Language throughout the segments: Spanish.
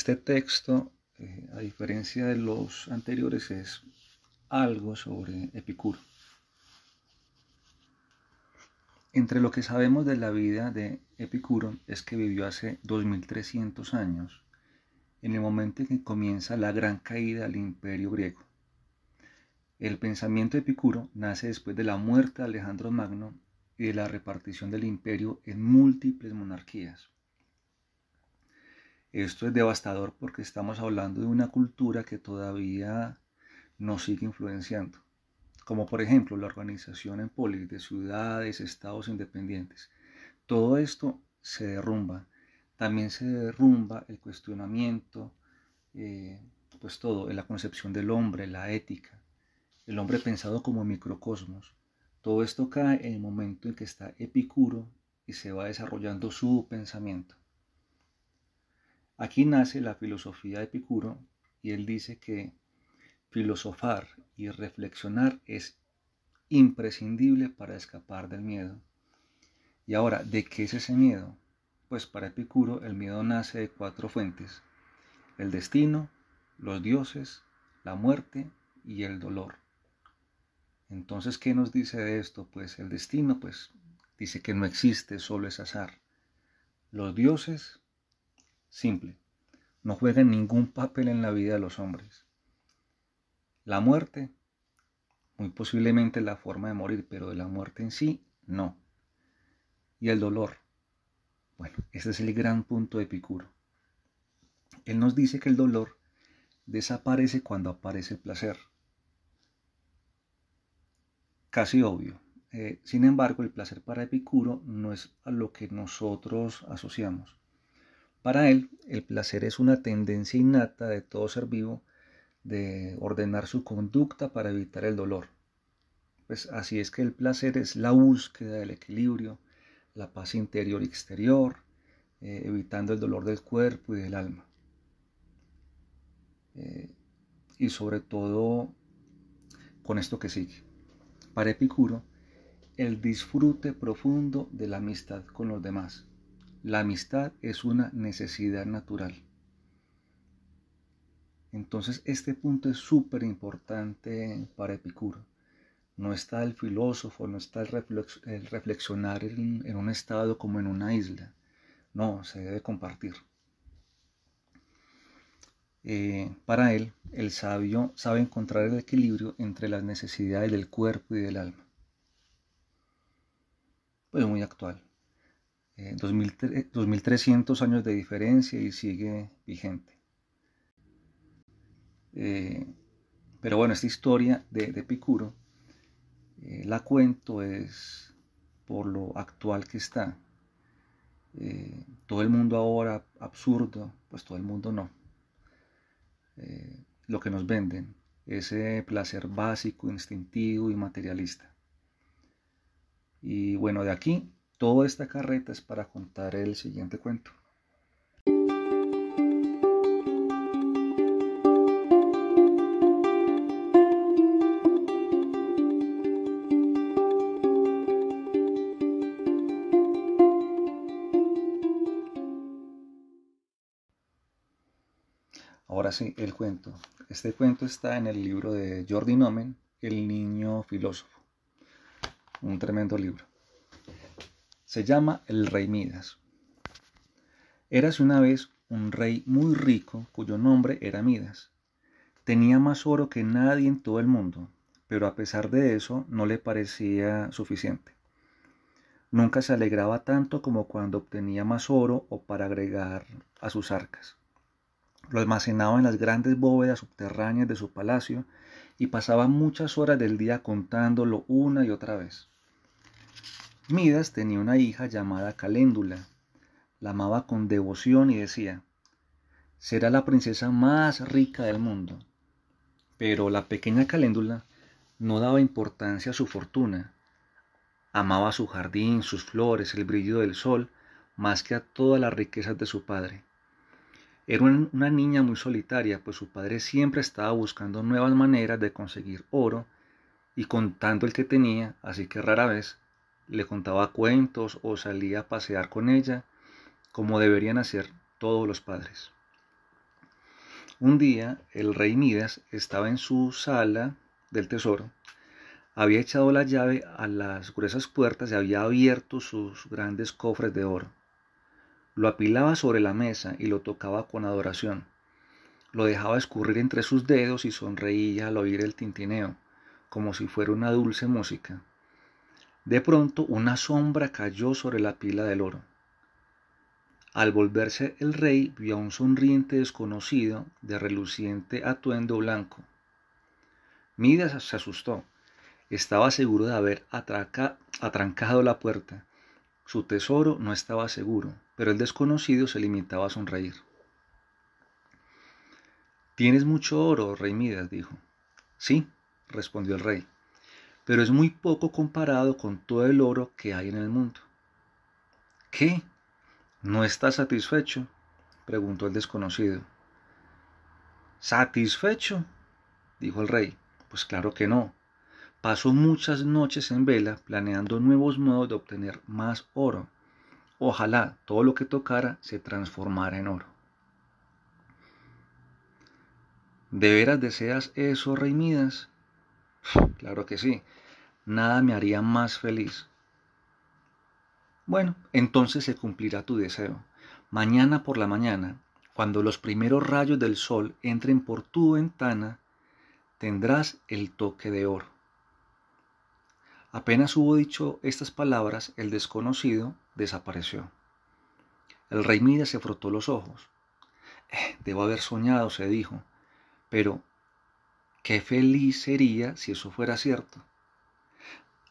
Este texto, eh, a diferencia de los anteriores, es algo sobre Epicuro. Entre lo que sabemos de la vida de Epicuro es que vivió hace 2300 años, en el momento en que comienza la gran caída del imperio griego. El pensamiento de Epicuro nace después de la muerte de Alejandro Magno y de la repartición del imperio en múltiples monarquías. Esto es devastador porque estamos hablando de una cultura que todavía nos sigue influenciando, como por ejemplo la organización en polis de ciudades, estados independientes. Todo esto se derrumba. También se derrumba el cuestionamiento, eh, pues todo, en la concepción del hombre, la ética, el hombre pensado como microcosmos. Todo esto cae en el momento en que está Epicuro y se va desarrollando su pensamiento. Aquí nace la filosofía de Epicuro y él dice que filosofar y reflexionar es imprescindible para escapar del miedo. Y ahora, ¿de qué es ese miedo? Pues para Epicuro el miedo nace de cuatro fuentes. El destino, los dioses, la muerte y el dolor. Entonces, ¿qué nos dice de esto? Pues el destino, pues dice que no existe, solo es azar. Los dioses Simple. No juegan ningún papel en la vida de los hombres. La muerte, muy posiblemente la forma de morir, pero de la muerte en sí, no. Y el dolor. Bueno, ese es el gran punto de Epicuro. Él nos dice que el dolor desaparece cuando aparece el placer. Casi obvio. Eh, sin embargo, el placer para Epicuro no es a lo que nosotros asociamos. Para él, el placer es una tendencia innata de todo ser vivo de ordenar su conducta para evitar el dolor. Pues así es que el placer es la búsqueda del equilibrio, la paz interior y exterior, eh, evitando el dolor del cuerpo y del alma. Eh, y sobre todo con esto que sigue. Para Epicuro, el disfrute profundo de la amistad con los demás la amistad es una necesidad natural. Entonces este punto es súper importante para Epicuro. No está el filósofo, no está el, reflexionar en, un estado como en una isla. No, se debe compartir. Eh, para él, el sabio sabe encontrar el equilibrio entre las necesidades del cuerpo y del alma. Pues muy actual. 2300 eh, años de diferencia y sigue vigente. Eh, pero bueno, esta historia de, Epicuro eh, la cuento es por lo actual que está. todo el mundo ahora absurdo, pues todo el mundo no. lo que nos venden, ese placer básico, instintivo y materialista. Y bueno, de aquí Toda esta carreta es para contar el siguiente cuento. Ahora sí, el cuento. Este cuento está en el libro de Jordi Nomen, El niño filósofo. Un tremendo libro. Se llama el rey Midas. Érase una vez un rey muy rico cuyo nombre era Midas. Tenía más oro que nadie en todo el mundo, pero a pesar de eso no le parecía suficiente. Nunca se alegraba tanto como cuando obtenía más oro o para agregar a sus arcas. Lo almacenaba en las grandes bóvedas subterráneas de su palacio y pasaba muchas horas del día contándolo una y otra vez. Midas tenía una hija llamada Caléndula. La amaba con devoción y decía, será la princesa más rica del mundo. Pero la pequeña Caléndula no daba importancia a su fortuna. Amaba su jardín, sus flores, el brillo del sol, más que a todas las riquezas de su padre. Era una niña muy solitaria, pues su padre siempre estaba buscando nuevas maneras de conseguir oro y contando el que tenía, así que rara vez le contaba cuentos o salía a pasear con ella, como deberían hacer todos los padres. Un día el rey Midas estaba en su sala del tesoro, había echado la llave a las gruesas puertas y había abierto sus grandes cofres de oro. Lo apilaba sobre la mesa y lo tocaba con adoración. Lo dejaba escurrir entre sus dedos y sonreía al oír el tintineo, como si fuera una dulce música. De pronto una sombra cayó sobre la pila del oro. Al volverse el rey vio a un sonriente desconocido de reluciente atuendo blanco. Midas se asustó. Estaba seguro de haber atrancado la puerta. Su tesoro no estaba seguro, pero el desconocido se limitaba a sonreír. Tienes mucho oro, rey Midas, dijo. Sí, respondió el rey, pero es muy poco comparado con todo el oro que hay en el mundo. ¿Qué? ¿No estás satisfecho? preguntó el desconocido. ¿Satisfecho? dijo el rey. Pues claro que no. Paso muchas noches en vela planeando nuevos modos de obtener más oro. Ojalá todo lo que tocara se transformara en oro. ¿De veras deseas eso, Rey Midas? Claro que sí. Nada me haría más feliz. Bueno, entonces se cumplirá tu deseo. Mañana por la mañana, cuando los primeros rayos del sol entren por tu ventana, tendrás el toque de oro. Apenas hubo dicho estas palabras, el desconocido desapareció. El rey Midas se frotó los ojos. Eh, debo haber soñado, se dijo. Pero, qué feliz sería si eso fuera cierto.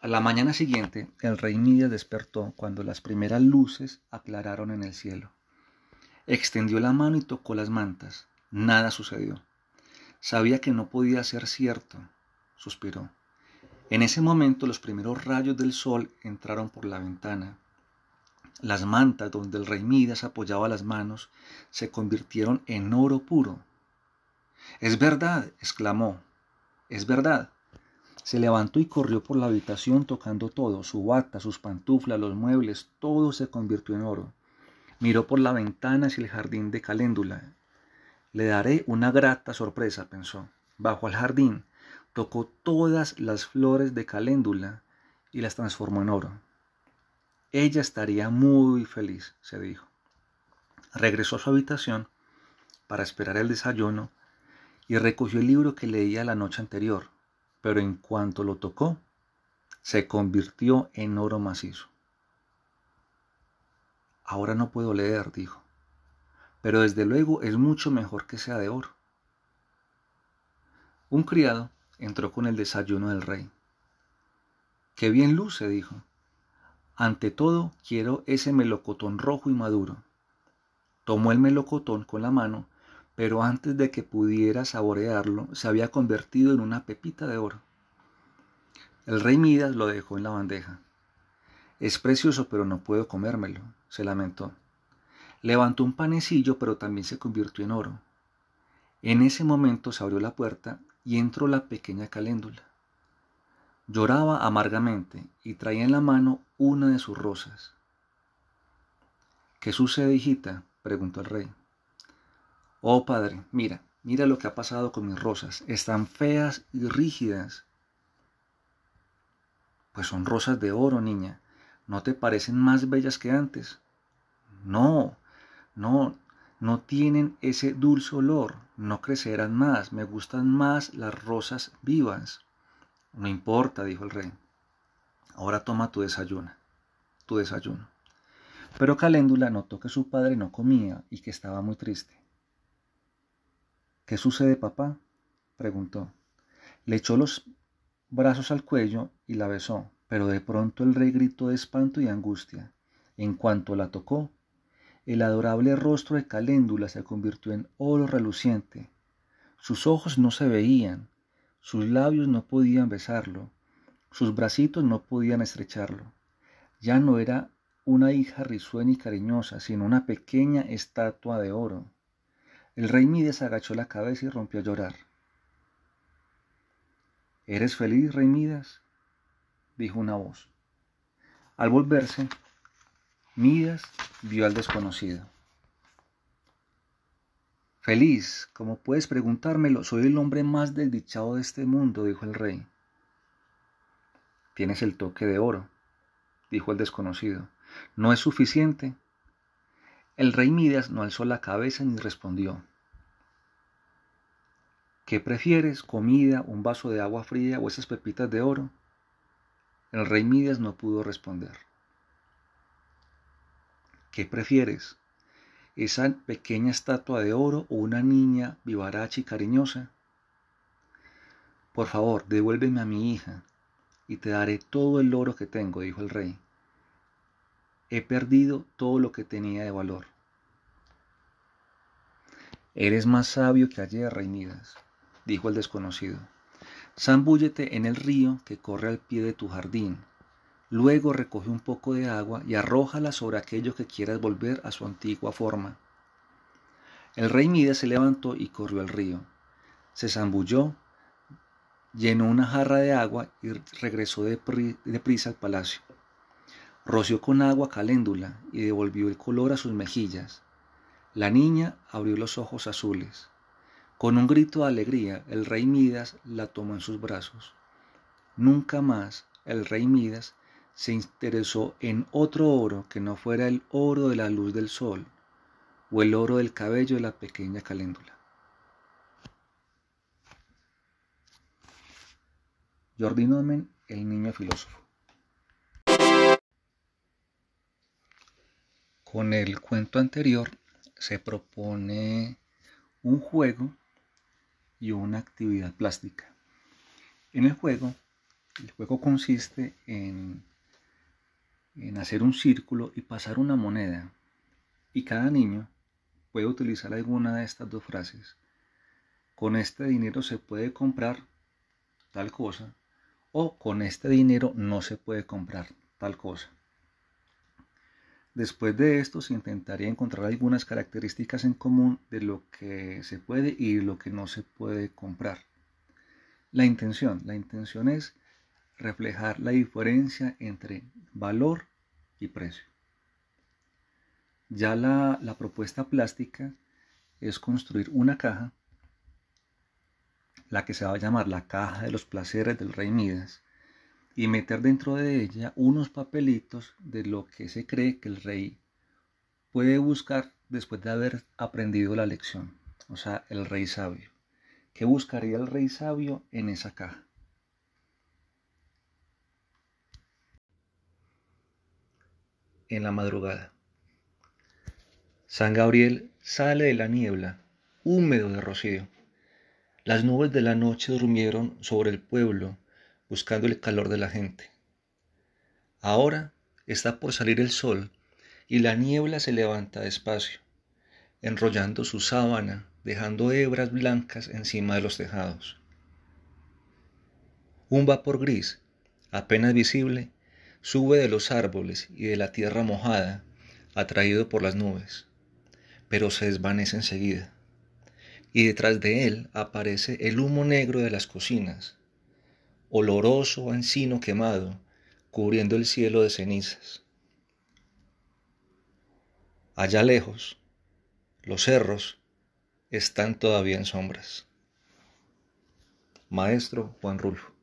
A la mañana siguiente, el rey Midas despertó cuando las primeras luces aclararon en el cielo. Extendió la mano y tocó las mantas. Nada sucedió. Sabía que no podía ser cierto. Suspiró. En ese momento los primeros rayos del sol entraron por la ventana. Las mantas donde el rey Midas apoyaba las manos se convirtieron en oro puro. Es verdad, exclamó. Es verdad. Se levantó y corrió por la habitación tocando todo, su bata, sus pantuflas, los muebles, todo se convirtió en oro. Miró por la ventana hacia el jardín de Caléndula. Le daré una grata sorpresa, pensó. Bajo al jardín, tocó todas las flores de Caléndula y las transformó en oro. Ella estaría muy feliz, se dijo. Regresó a su habitación para esperar el desayuno y recogió el libro que leía la noche anterior, pero en cuanto lo tocó, se convirtió en oro macizo. Ahora no puedo leer, dijo, pero desde luego es mucho mejor que sea de oro. Un criado entró con el desayuno del rey. Qué bien luce, dijo. Ante todo, quiero ese melocotón rojo y maduro. Tomó el melocotón con la mano pero antes de que pudiera saborearlo, se había convertido en una pepita de oro. El rey Midas lo dejó en la bandeja. Es precioso, pero no puedo comérmelo, se lamentó. Levantó un panecillo, pero también se convirtió en oro. En ese momento se abrió la puerta y entró la pequeña caléndula. Lloraba amargamente y traía en la mano una de sus rosas. ¿Qué sucede, hijita? preguntó el rey. Oh Padre, mira, mira lo que ha pasado con mis rosas. Están feas y rígidas. Pues son rosas de oro, niña. ¿No te parecen más bellas que antes? No, no, no tienen ese dulce olor. No crecerán más. Me gustan más las rosas vivas. No importa, dijo el rey. Ahora toma tu desayuno. Tu desayuno. Pero Caléndula notó que su padre no comía y que estaba muy triste. ¿Qué sucede, papá? preguntó. Le echó los brazos al cuello y la besó, pero de pronto el rey gritó de espanto y angustia. En cuanto la tocó, el adorable rostro de Caléndula se convirtió en oro reluciente. Sus ojos no se veían, sus labios no podían besarlo, sus bracitos no podían estrecharlo. Ya no era una hija risueña y cariñosa, sino una pequeña estatua de oro. El rey Midas agachó la cabeza y rompió a llorar. ¿Eres feliz, rey Midas? dijo una voz. Al volverse, Midas vio al desconocido. Feliz, como puedes preguntármelo, soy el hombre más desdichado de este mundo, dijo el rey. Tienes el toque de oro, dijo el desconocido. ¿No es suficiente? El rey Midas no alzó la cabeza ni respondió. ¿Qué prefieres, comida, un vaso de agua fría o esas pepitas de oro? El rey Midas no pudo responder. ¿Qué prefieres? ¿Esa pequeña estatua de oro o una niña vivaracha y cariñosa? Por favor, devuélveme a mi hija y te daré todo el oro que tengo, dijo el rey. He perdido todo lo que tenía de valor. Eres más sabio que ayer, rey Midas, dijo el desconocido. Zambúllete en el río que corre al pie de tu jardín Luego recoge un poco de agua y arrójala sobre aquello que quieras volver a su antigua forma. El rey Midas se levantó y corrió al río. Se zambulló, llenó una jarra de agua y regresó deprisa al palacio. Roció con agua caléndula y devolvió el color a sus mejillas. La niña abrió los ojos azules. Con un grito de alegría, el rey Midas la tomó en sus brazos. Nunca más el rey Midas se interesó en otro oro que no fuera el oro de la luz del sol o el oro del cabello de la pequeña caléndula. Jordi Nomen, el niño filósofo. Con el cuento anterior se propone un juego y una actividad plástica. En el juego, el juego consiste en en hacer un círculo y pasar una moneda. Y cada niño puede utilizar alguna de estas dos frases. Con este dinero se puede comprar tal cosa o con este dinero no se puede comprar tal cosa. Después de esto se intentaría encontrar algunas características en común de lo que se puede y lo que no se puede comprar. La intención, la intención es reflejar la diferencia entre valor y precio. Ya la, propuesta plástica es construir una caja, la que se va a llamar la caja de los placeres del rey Midas, y meter dentro de ella unos papelitos de lo que se cree que el rey puede buscar después de haber aprendido la lección, o sea, el rey sabio. ¿Qué buscaría el rey sabio en esa caja? en la madrugada. San Gabriel sale de la niebla, húmedo de rocío. Las nubes de la noche durmieron sobre el pueblo, buscando el calor de la gente. Ahora está por salir el sol y la niebla se levanta despacio, enrollando su sábana, dejando hebras blancas encima de los tejados. Un vapor gris, apenas visible, sube de los árboles y de la tierra mojada, atraído por las nubes, pero se desvanece enseguida. Y detrás de él aparece el humo negro de las cocinas, oloroso encino quemado, cubriendo el cielo de cenizas. Allá lejos, los cerros están todavía en sombras. Maestro Juan Rulfo.